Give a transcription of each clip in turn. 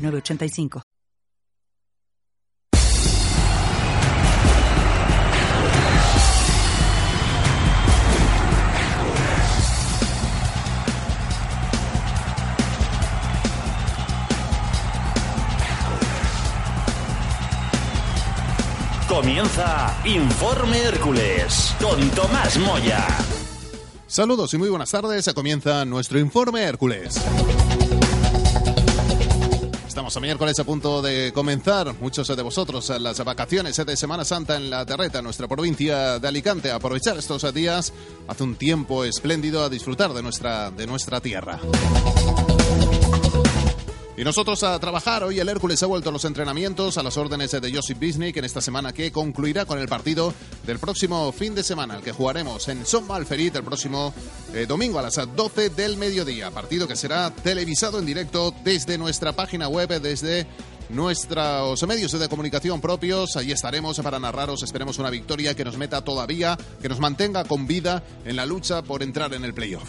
906985. Comienza Informe Hércules con Tomás Moya. Saludos y muy buenas tardes. Comienza nuestro Informe Hércules. Estamos a miércoles a punto de comenzar, muchos de vosotros, las vacaciones de Semana Santa en la Terreta, nuestra provincia de Alicante. Aprovechar estos días, hace un tiempo espléndido a disfrutar de nuestra, de nuestra tierra. Y nosotros a trabajar. Hoy el Hércules ha vuelto a los entrenamientos a las órdenes de Josip Bisnik en esta semana que concluirá con el partido del próximo fin de semana, el que jugaremos en Son Malferit el próximo eh, domingo a las 12 del mediodía. Partido que será televisado en directo desde nuestra página web, desde nuestros medios de comunicación propios. Allí estaremos para narraros. Esperemos una victoria que nos meta todavía, que nos mantenga con vida en la lucha por entrar en el playoff.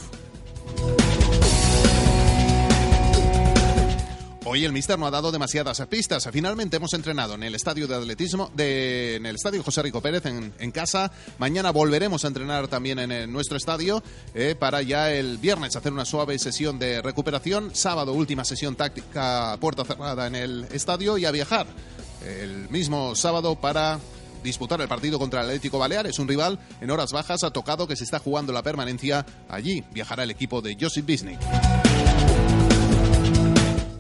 Hoy el Mister no ha dado demasiadas pistas. Finalmente hemos entrenado en el estadio de atletismo, en el estadio José Rico Pérez en, casa. Mañana volveremos a entrenar también en, en nuestro estadio eh, para ya el viernes hacer una suave sesión de recuperación. Sábado última sesión táctica puerta cerrada en el estadio y a viajar el mismo sábado para disputar el partido contra el Atlético Baleares, un rival en horas bajas ha tocado que se está jugando la permanencia. Allí viajará el equipo de Josip Bisnik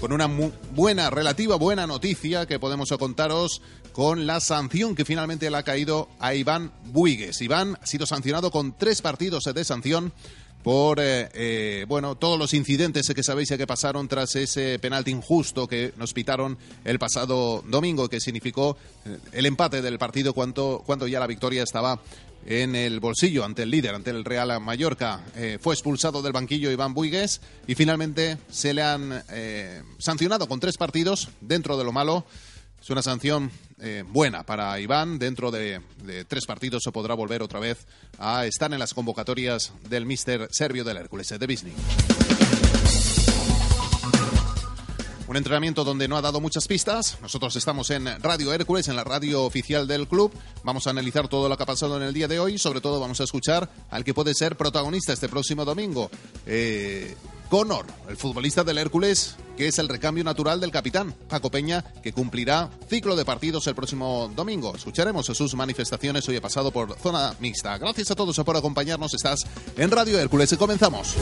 con una buena, relativa buena noticia que podemos contaros con la sanción que finalmente le ha caído a Iván Buigues. Iván ha sido sancionado con tres partidos de sanción por eh, eh, bueno todos los incidentes que sabéis que pasaron tras ese penalti injusto que nos pitaron el pasado domingo que significó eh, el empate del partido cuando, ya la victoria estaba en el bolsillo ante el líder, ante el Real Mallorca. Fue expulsado del banquillo Iván Buigues y finalmente se le han sancionado con tres partidos dentro de lo malo. Es una sanción eh, buena para Iván. Dentro de, tres partidos se podrá volver otra vez a estar en las convocatorias del míster serbio del Hércules, de Bisnik. Un entrenamiento donde no ha dado muchas pistas. Nosotros estamos en Radio Hércules, en la radio oficial del club. Vamos a analizar todo lo que ha pasado en el día de hoy. Sobre todo vamos a escuchar al que puede ser protagonista este próximo domingo. Eh, Connor, el futbolista del Hércules, que es el recambio natural del capitán, Paco Peña, que cumplirá ciclo de partidos el próximo domingo. Escucharemos sus manifestaciones hoy he pasado por zona mixta. Gracias a todos por acompañarnos. Estás en Radio Hércules y comenzamos.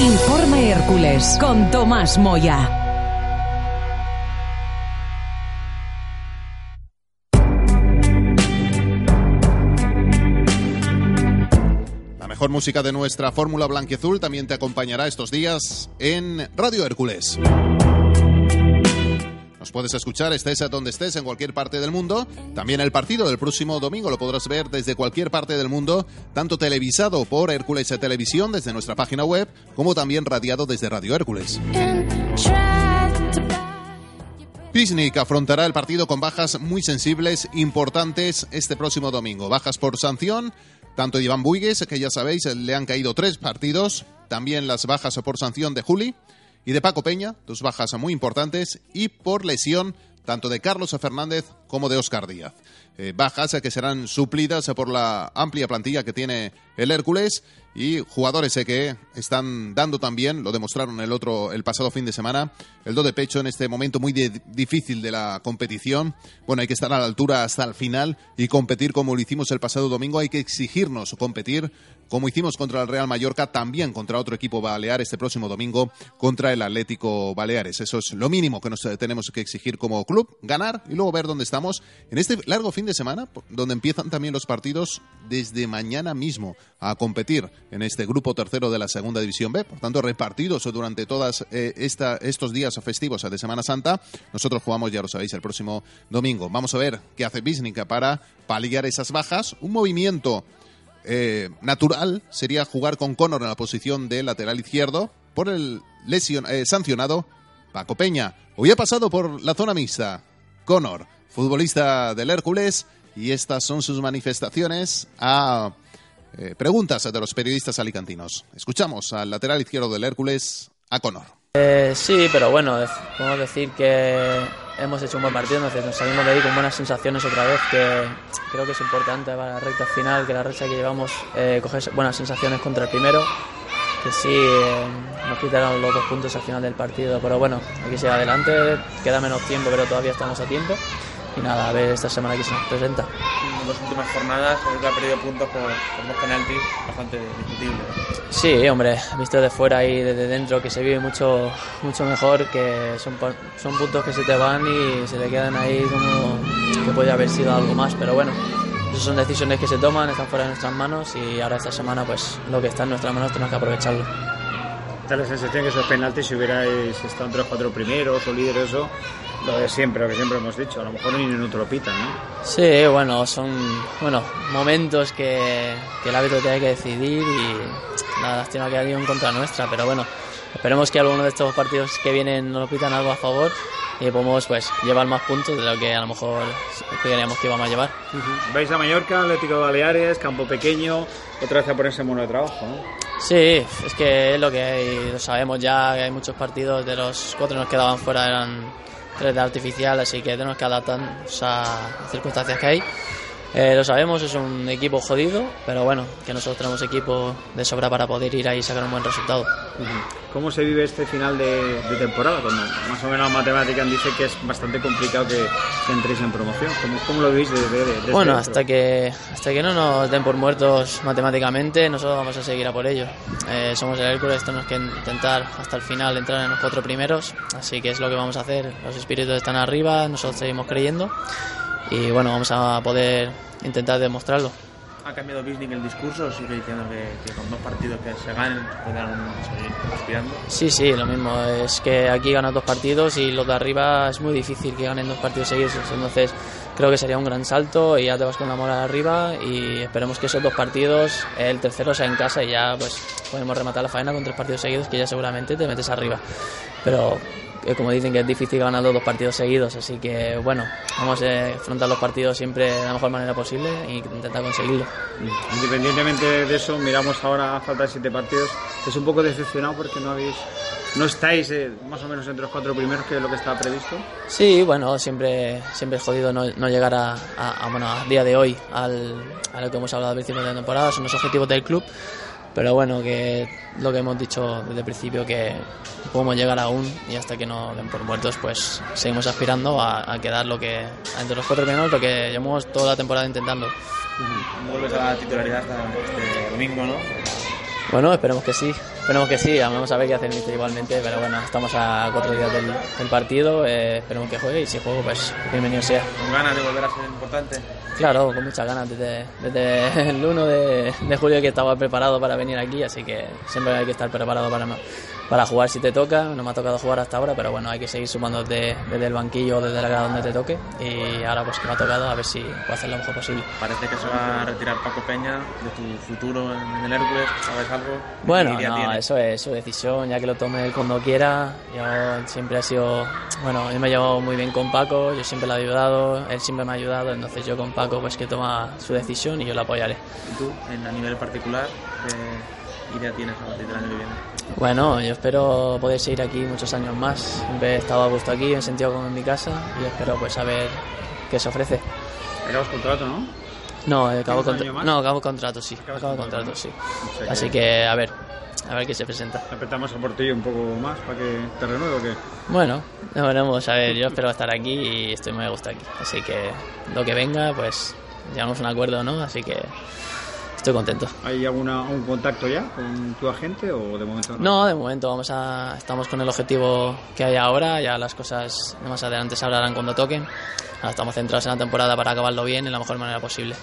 Informe Hércules con Tomás Moya. Mejor música de nuestra fórmula blanquiazul también te acompañará estos días en Radio Hércules. Nos puedes escuchar, estés a donde estés, en cualquier parte del mundo. También el partido del próximo domingo lo podrás ver desde cualquier parte del mundo, tanto televisado por Hércules Televisión desde nuestra página web, como también radiado desde Radio Hércules. Pisnik afrontará el partido con bajas muy sensibles, importantes, este próximo domingo. Bajas por sanción, tanto Iván Buigues, que ya sabéis, le han caído tres partidos, también las bajas por sanción de Juli y de Paco Peña, dos bajas muy importantes, y por lesión tanto de Carlos Fernández como de Oscar Díaz. Eh, bajas que serán suplidas por la amplia plantilla que tiene el Hércules y jugadores que están dando también, lo demostraron el otro el pasado fin de semana, el do de pecho en este momento muy de, difícil de la competición. Bueno, hay que estar a la altura hasta el final y competir como lo hicimos el pasado domingo, hay que exigirnos competir como hicimos contra el Real Mallorca, también contra otro equipo balear este próximo domingo contra el Atlético Baleares. Eso es lo mínimo que nos tenemos que exigir como club, ganar y luego ver dónde estamos estamos en este largo fin de semana, donde empiezan también los partidos desde mañana mismo a competir en este grupo tercero de la Segunda División B. Por tanto, repartidos durante todos eh, estos días festivos de Semana Santa. Nosotros jugamos, ya lo sabéis, el próximo domingo. Vamos a ver qué hace Bisnica para paliar esas bajas. Un movimiento eh, natural sería jugar con Connor en la posición de lateral izquierdo por el lesion, eh, sancionado Paco Peña. Hoy ha pasado por la zona mixta. Connor, futbolista del Hércules, y estas son sus manifestaciones a eh, preguntas de los periodistas alicantinos. Escuchamos al lateral izquierdo del Hércules, a Connor. Eh, sí, pero bueno, podemos decir que hemos hecho un buen partido, nos, salimos de ahí con buenas sensaciones otra vez, que creo que es importante para la recta final, que la racha que llevamos eh, coger buenas sensaciones contra el primero, que sí eh, nos quitaron los dos puntos al final del partido, pero bueno, hay que seguir adelante, queda menos tiempo, pero todavía estamos a tiempo y nada, a ver esta semana que se nos presenta. En las últimas jornadas el que ha perdido puntos por, por dos penaltis bastante discutibles. Sí, hombre, visto de fuera y desde dentro que se vive mucho, mucho mejor, que son, son puntos que se te van y se te quedan ahí como que puede haber sido algo más, pero bueno, esas son decisiones que se toman, están fuera de nuestras manos y ahora esta semana pues lo que está en nuestras manos tenemos que aprovecharlo. Da la sensación que esos penaltis si hubierais estado entre los cuatro primeros o líderes eso, lo de siempre, lo que siempre hemos dicho, a lo mejor ni en otro pitan, ¿no? Sí, bueno, son bueno momentos que, que el árbitro tiene que decidir y la lástima que ha ido en contra nuestra, pero bueno, esperemos que alguno de estos partidos que vienen nos pitan algo a favor y podemos pues llevar más puntos de lo que a lo mejor creíamos que íbamos a llevar. Vais a Mallorca, Atlético de Baleares, campo pequeño, otra vez a ponerse en mono de trabajo, ¿no? Sí, es que es lo que hay, lo sabemos ya, que hay muchos partidos, de los cuatro que nos quedaban fuera eran tres de artificial, así que tenemos que adaptarnos a las circunstancias que hay. Eh, lo sabemos, es un equipo jodido, pero bueno, que nosotros tenemos equipo de sobra para poder ir ahí y sacar un buen resultado. ¿Cómo se vive este final de, de temporada? Cuando más o menos la matemática dice que es bastante complicado que, que entréis en promoción. ¿Cómo, cómo lo vivís desde, desde Bueno, dentro? hasta que, hasta que no nos den por muertos matemáticamente, nosotros vamos a seguir a por ello. Eh, somos el Hércules, tenemos que intentar hasta el final entrar en los cuatro primeros, así que es lo que vamos a hacer. Los espíritus están arriba, nosotros seguimos creyendo y bueno, vamos a poder intentar demostrarlo. ¿Ha cambiado Bisling el discurso? ¿Sigue diciendo que, que con dos partidos que se ganen podrán seguir aspirando? Sí, sí, lo mismo. Es que aquí ganas dos partidos y los de arriba es muy difícil que ganen dos partidos seguidos. Entonces creo que sería un gran salto y ya te vas con la moral arriba y esperemos que esos dos partidos, el tercero sea en casa y ya pues podemos rematar la faena con tres partidos seguidos que ya seguramente te metes arriba. Pero eh, como dicen que es difícil ganar los dos partidos seguidos, así que bueno, vamos a afrontar los partidos siempre de la mejor manera posible e intentar conseguirlo. Independientemente de eso, miramos ahora a falta de siete partidos. Es un poco decepcionado porque no habéis, no estáis eh, más o menos entre los cuatro primeros que es lo que estaba previsto. Sí, bueno, siempre, siempre es jodido no, no llegar a, a- a, bueno, a día de hoy al, a lo que hemos hablado al principio de la temporada, son los objetivos del club, pero bueno, que lo que hemos dicho desde el principio, que podemos llegar aún y hasta que no den por muertos, pues seguimos aspirando a, quedar lo que, entre los cuatro primeros, lo que llevamos toda la temporada intentando. Vuelves a la titularidad hasta este domingo, ¿no? Bueno, esperemos que sí. Esperemos que sí. Vamos a ver qué hace el igualmente. Pero bueno, estamos a cuatro días del, del partido. eh, esperemos que juegue y si juego, pues bienvenido sea. ¿Con ganas de volver a ser importante? Claro, con muchas ganas. Desde, desde el 1 de, de julio que estaba preparado para venir aquí. Así que siempre hay que estar preparado para, para jugar si te toca. No me ha tocado jugar hasta ahora, pero bueno, hay que seguir sumando desde, desde el banquillo o desde la grada donde te toque. Y ahora, pues que me ha tocado, a ver si puedo hacer lo mejor posible. Parece que se va a retirar Paco Peña de tu futuro en, en el Hércules. ¿Sabes algo? Bueno, ¿Qué idea no, eso es su decisión, ya que lo tome él cuando quiera. Yo siempre he sido, bueno, yo me he llevado muy bien con Paco, yo siempre le he ayudado, él siempre me ha ayudado, entonces yo con Paco pues que toma su decisión y yo la apoyaré. ¿Y tú, en, a nivel particular, qué idea tienes a partir del año que viene? Bueno, yo espero poder seguir aquí muchos años más. Siempre he estado a gusto aquí, me he sentido como en mi casa y espero pues saber qué se ofrece. Acabas contrato, ¿no? No, acabo, ¿Tienes un contra- no, acabo contrato, sí, acabo contrato, sí. O sea Así que- que a ver, a ver qué se presenta. Apretamos el portillo un poco más para que te renueve o qué. Bueno, veremos. A ver, yo espero estar aquí y estoy muy a gusto aquí. Así que lo que venga, pues llegamos a un acuerdo, ¿no? Así que estoy contento. ¿Hay alguna, algún contacto ya con tu agente o de momento no? No, de momento vamos a, estamos con el objetivo que hay ahora, ya las cosas más adelante se hablarán cuando toquen. Ahora estamos centrados en la temporada para acabarlo bien en la mejor manera posible.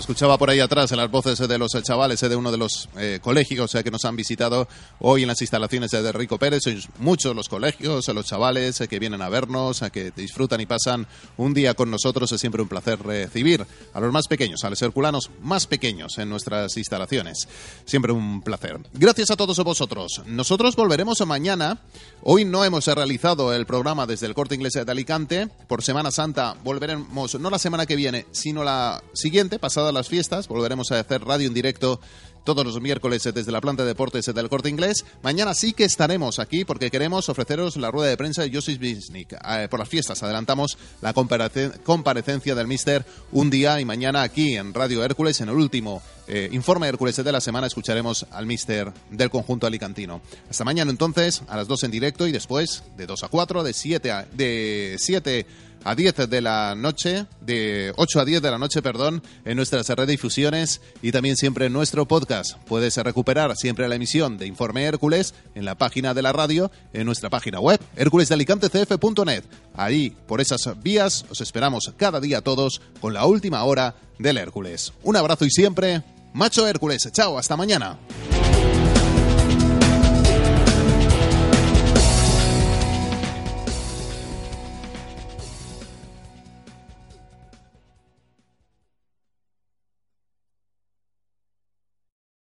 Escuchaba por ahí atrás en las voces de los chavales de uno de los eh, colegios eh, que nos han visitado hoy en las instalaciones de Rico Pérez. Sois muchos los colegios, los chavales eh, que vienen a vernos, que disfrutan y pasan un día con nosotros. Es siempre un placer recibir a los más pequeños, a los herculanos más pequeños en nuestras instalaciones. Siempre un placer. Gracias a todos vosotros. Nosotros volveremos mañana. Hoy no hemos realizado el programa desde el Corte Inglés de Alicante. Por Semana Santa volveremos, no la semana que viene, sino la siguiente, pasada las fiestas. Volveremos a hacer radio en directo todos los miércoles desde la planta de deportes del Corte Inglés. Mañana sí que estaremos aquí porque queremos ofreceros la rueda de prensa de Josis Bisnik. Eh, por las fiestas adelantamos la comparecencia del Mister un día y mañana aquí en Radio Hércules, en el último eh, informe Hércules de la semana, escucharemos al Mister del conjunto alicantino. Hasta mañana entonces, a las 2 en directo y después de 2 a 4, de 7 a, de 7 a 10 de la noche, de 8 a 10 de la noche, perdón, en nuestras redifusiones y también siempre en nuestro podcast. Puedes recuperar siempre la emisión de Informe Hércules en la página de la radio, en nuestra página web, hérculesdealicantecf.net. Ahí, por esas vías, os esperamos cada día todos con la última hora del Hércules. Un abrazo y siempre, Macho Hércules. Chao, hasta mañana.